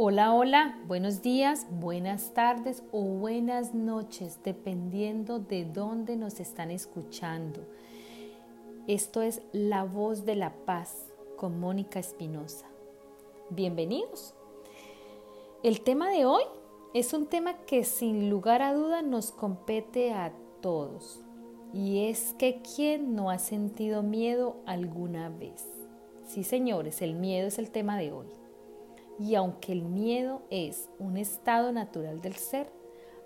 Hola, hola, buenos días, buenas tardes o buenas noches, dependiendo de dónde nos están escuchando. Esto es La Voz de la Paz con Mónica Espinosa. Bienvenidos. El tema de hoy es un tema que sin lugar a duda nos compete a todos. Y es que ¿quién no ha sentido miedo alguna vez? Sí, señores, el miedo es el tema de hoy. Y aunque el miedo es un estado natural del ser,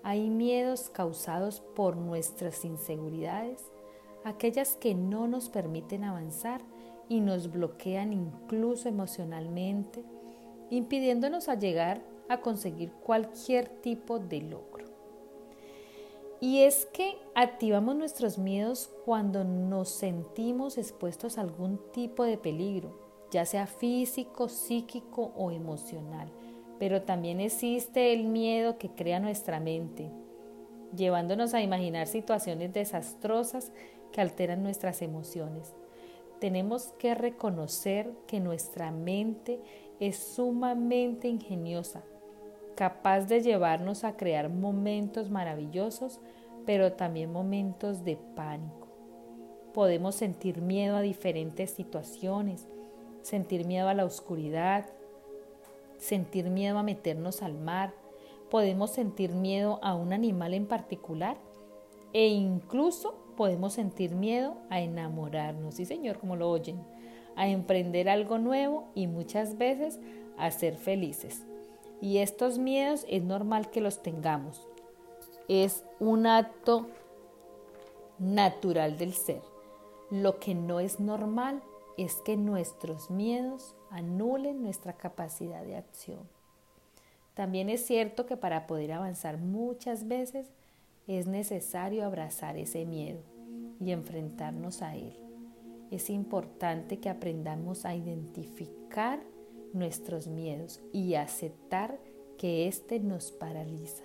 hay miedos causados por nuestras inseguridades, aquellas que no nos permiten avanzar y nos bloquean incluso emocionalmente, impidiéndonos a llegar a conseguir cualquier tipo de logro. Y es que activamos nuestros miedos cuando nos sentimos expuestos a algún tipo de peligro, ya sea físico, psíquico o emocional. Pero también existe el miedo que crea nuestra mente, llevándonos a imaginar situaciones desastrosas que alteran nuestras emociones. Tenemos que reconocer que nuestra mente es sumamente ingeniosa, capaz de llevarnos a crear momentos maravillosos, pero también momentos de pánico. Podemos sentir miedo a diferentes situaciones, sentir miedo a la oscuridad, sentir miedo a meternos al mar, podemos sentir miedo a un animal en particular e incluso podemos sentir miedo a enamorarnos, sí señor, como lo oyen, a emprender algo nuevo y muchas veces a ser felices. Y estos miedos es normal que los tengamos. Es un acto natural del ser. Lo que no es normal es que nuestros miedos anulen nuestra capacidad de acción. También es cierto que para poder avanzar muchas veces es necesario abrazar ese miedo y enfrentarnos a él. Es importante que aprendamos a identificar nuestros miedos y aceptar que éste nos paraliza.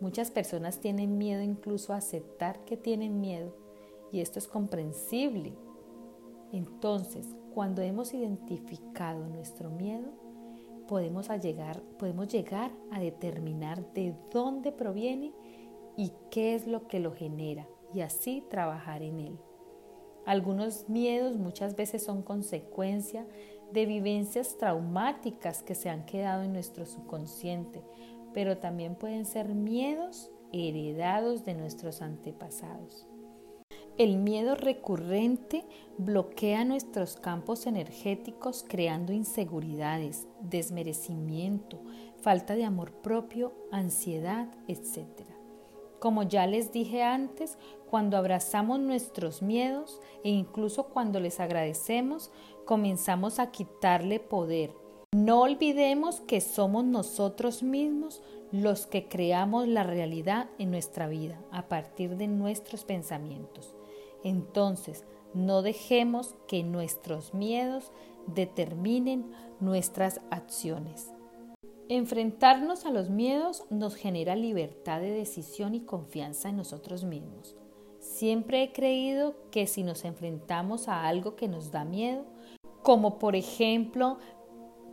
Muchas personas tienen miedo incluso a aceptar que tienen miedo y esto es comprensible entonces, cuando hemos identificado nuestro miedo, podemos, llegar, llegar a determinar de dónde proviene y qué es lo que lo genera y así trabajar en él. Algunos miedos muchas veces son consecuencia de vivencias traumáticas que se han quedado en nuestro subconsciente, pero también pueden ser miedos heredados de nuestros antepasados. El miedo recurrente bloquea nuestros campos energéticos creando inseguridades, desmerecimiento, falta de amor propio, ansiedad, etc. Como ya les dije antes, cuando abrazamos nuestros miedos e incluso cuando les agradecemos, comenzamos a quitarle poder. No olvidemos que somos nosotros mismos los que creamos la realidad en nuestra vida a partir de nuestros pensamientos. Entonces, no dejemos que nuestros miedos determinen nuestras acciones. Enfrentarnos a los miedos nos genera libertad de decisión y confianza en nosotros mismos. Siempre he creído que si nos enfrentamos a algo que nos da miedo, como por ejemplo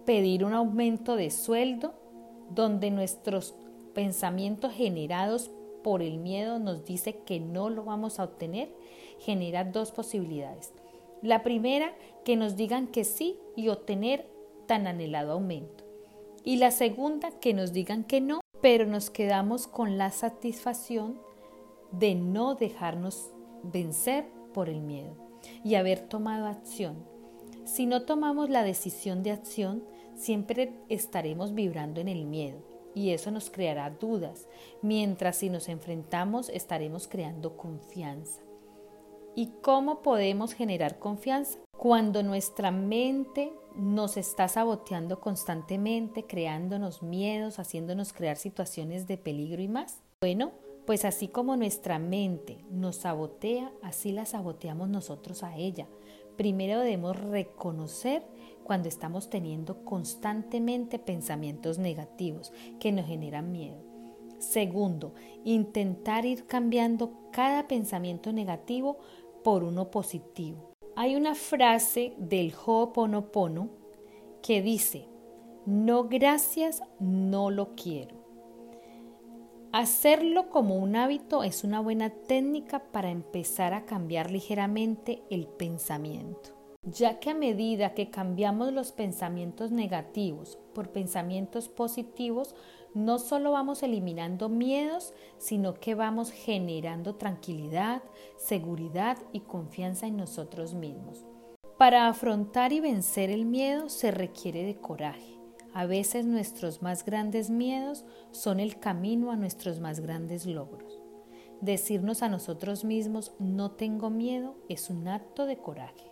pedir un aumento de sueldo, donde nuestros pensamientos generados por el miedo nos dice que no lo vamos a obtener, genera dos posibilidades. La primera, que nos digan que sí y obtener tan anhelado aumento. Y la segunda, que nos digan que no, pero nos quedamos con la satisfacción de no dejarnos vencer por el miedo y haber tomado acción. Si no tomamos la decisión de acción, siempre estaremos vibrando en el miedo y eso nos creará dudas, mientras si nos enfrentamos estaremos creando confianza. ¿Y cómo podemos generar confianza? Cuando nuestra mente nos está saboteando constantemente, creándonos miedos, haciéndonos crear situaciones de peligro y más. Bueno, pues así como nuestra mente nos sabotea, así la saboteamos nosotros a ella. Primero debemos reconocer cuando estamos teniendo constantemente pensamientos negativos que nos generan miedo. Segundo, intentar ir cambiando cada pensamiento negativo por uno positivo. Hay una frase del Ho'oponopono que dice: No gracias, no lo quiero. Hacerlo como un hábito es una buena técnica para empezar a cambiar ligeramente el pensamiento, ya que a medida que cambiamos los pensamientos negativos por pensamientos positivos, no solo vamos eliminando miedos, sino que vamos generando tranquilidad, seguridad y confianza en nosotros mismos. Para afrontar y vencer el miedo se requiere de coraje a veces nuestros más grandes miedos son el camino a nuestros más grandes logros. Decirnos a nosotros mismos no tengo miedo es un acto de coraje.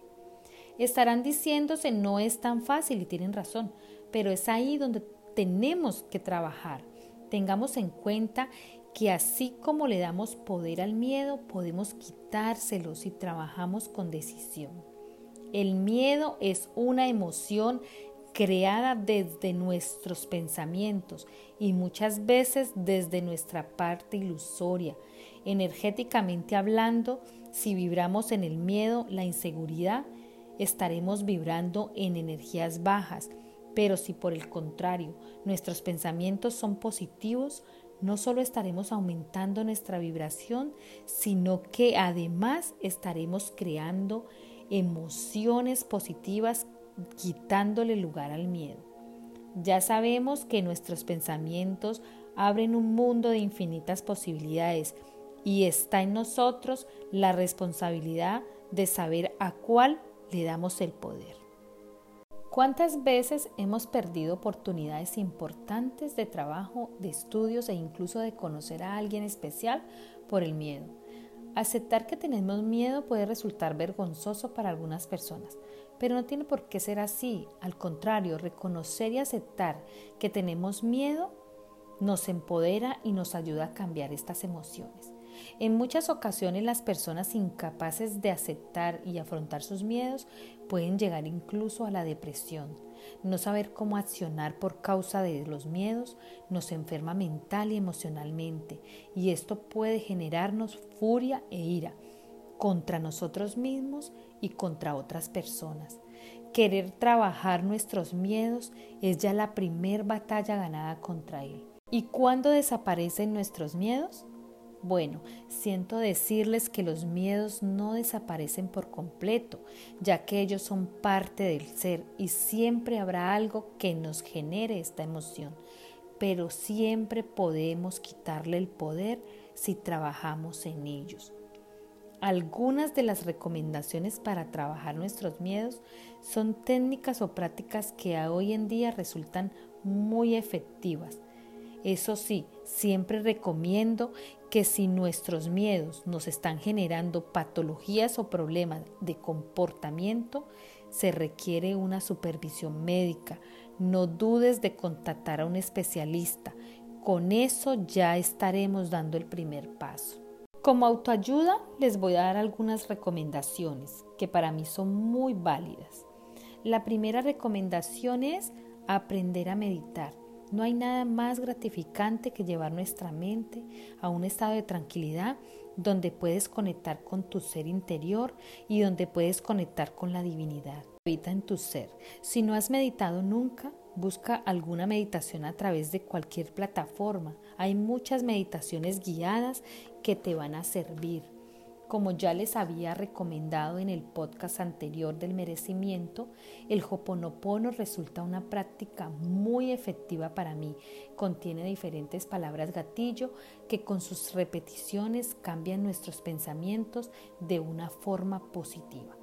Estarán diciéndose no es tan fácil y tienen razón, pero es ahí donde tenemos que trabajar. Tengamos en cuenta que así como le damos poder al miedo, podemos quitárselo si trabajamos con decisión. El miedo es una emoción creada desde nuestros pensamientos y muchas veces desde nuestra parte ilusoria. Energéticamente hablando, si vibramos en el miedo, la inseguridad, estaremos vibrando en energías bajas. Pero si por el contrario nuestros pensamientos son positivos, no solo estaremos aumentando nuestra vibración, sino que además estaremos creando emociones positivas quitándole lugar al miedo. Ya sabemos que nuestros pensamientos abren un mundo de infinitas posibilidades y está en nosotros la responsabilidad de saber a cuál le damos el poder. ¿Cuántas veces hemos perdido oportunidades importantes de trabajo, de estudios e incluso de conocer a alguien especial por el miedo? Aceptar que tenemos miedo puede resultar vergonzoso para algunas personas, pero no tiene por qué ser así. Al contrario, reconocer y aceptar que tenemos miedo nos empodera y nos ayuda a cambiar estas emociones. En muchas ocasiones las personas incapaces de aceptar y afrontar sus miedos pueden llegar incluso a la depresión. No saber cómo accionar por causa de los miedos nos enferma mental y emocionalmente y esto puede generarnos furia e ira contra nosotros mismos y contra otras personas. Querer trabajar nuestros miedos es ya la primer batalla ganada contra él. ¿Y cuándo desaparecen nuestros miedos? Bueno, siento decirles que los miedos no desaparecen por completo, ya que ellos son parte del ser y siempre habrá algo que nos genere esta emoción, pero siempre podemos quitarle el poder si trabajamos en ellos. Algunas de las recomendaciones para trabajar nuestros miedos son técnicas o prácticas que hoy en día resultan muy efectivas. Eso sí, siempre recomiendo que si nuestros miedos nos están generando patologías o problemas de comportamiento, se requiere una supervisión médica. No dudes de contactar a un especialista. Con eso ya estaremos dando el primer paso. Como autoayuda les voy a dar algunas recomendaciones que para mí son muy válidas. La primera recomendación es aprender a meditar. No hay nada más gratificante que llevar nuestra mente a un estado de tranquilidad donde puedes conectar con tu ser interior y donde puedes conectar con la divinidad. Habita en tu ser. Si no has meditado nunca, busca alguna meditación a través de cualquier plataforma. Hay muchas meditaciones guiadas que te van a servir. Como ya les había recomendado en el podcast anterior del merecimiento, el Hoponopono resulta una práctica muy efectiva para mí. Contiene diferentes palabras gatillo que con sus repeticiones cambian nuestros pensamientos de una forma positiva.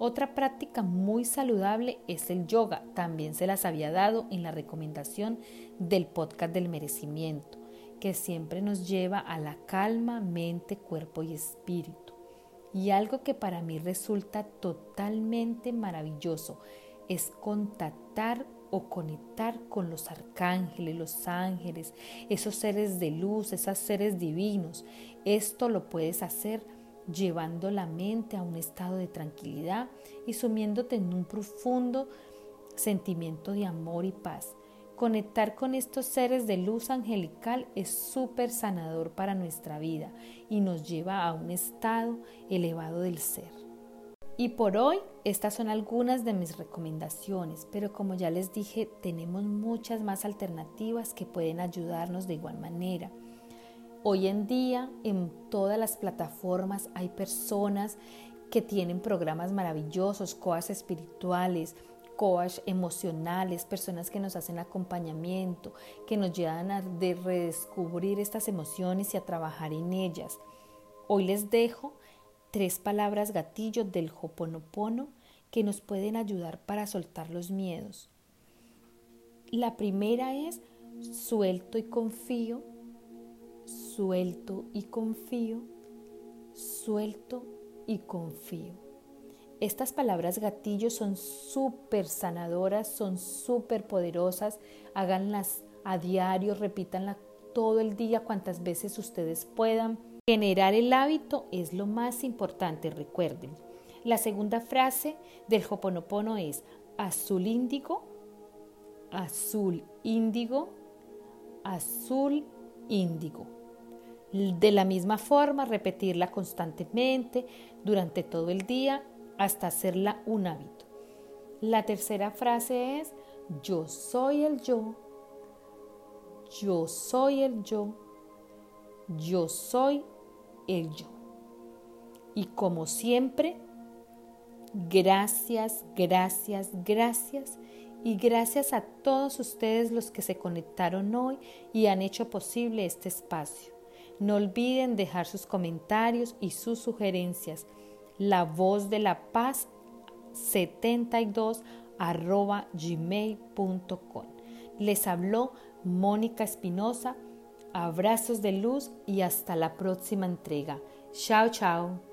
Otra práctica muy saludable es el yoga. También se las había dado en la recomendación del podcast del merecimiento que siempre nos lleva a la calma, mente, cuerpo y espíritu. Y algo que para mí resulta totalmente maravilloso es contactar o conectar con los arcángeles, los ángeles, esos seres de luz, esos seres divinos. Esto lo puedes hacer llevando la mente a un estado de tranquilidad y sumiéndote en un profundo sentimiento de amor y paz. Conectar con estos seres de luz angelical es súper sanador para nuestra vida y nos lleva a un estado elevado del ser. Y por hoy estas son algunas de mis recomendaciones, pero como ya les dije, tenemos muchas más alternativas que pueden ayudarnos de igual manera. Hoy en día en todas las plataformas hay personas que tienen programas maravillosos, coas espirituales, coach emocionales, personas que nos hacen acompañamiento, que nos llevan a redescubrir estas emociones y a trabajar en ellas. Hoy les dejo tres palabras gatillo del Hoponopono que nos pueden ayudar para soltar los miedos. La primera es suelto y confío, suelto y confío, suelto y confío. Estas palabras gatillo son súper sanadoras, son súper poderosas. Háganlas a diario, repítanlas todo el día, cuantas veces ustedes puedan Generar el hábito es lo más importante, recuerden. La segunda frase del Hoponopono es azul índigo, azul índigo, azul índigo. De la misma forma, repetirla constantemente durante todo el día hasta hacerla un hábito. La tercera frase es yo soy el yo, yo soy el yo, yo soy el yo. Y como siempre, gracias, gracias, gracias. Y gracias a todos ustedes los que se conectaron hoy y han hecho posible este espacio. No olviden dejar sus comentarios y sus sugerencias. La voz de la paz 72 arroba gmail.com. Les habló Mónica Espinosa Abrazos de luz y hasta la próxima entrega. Chao, chao.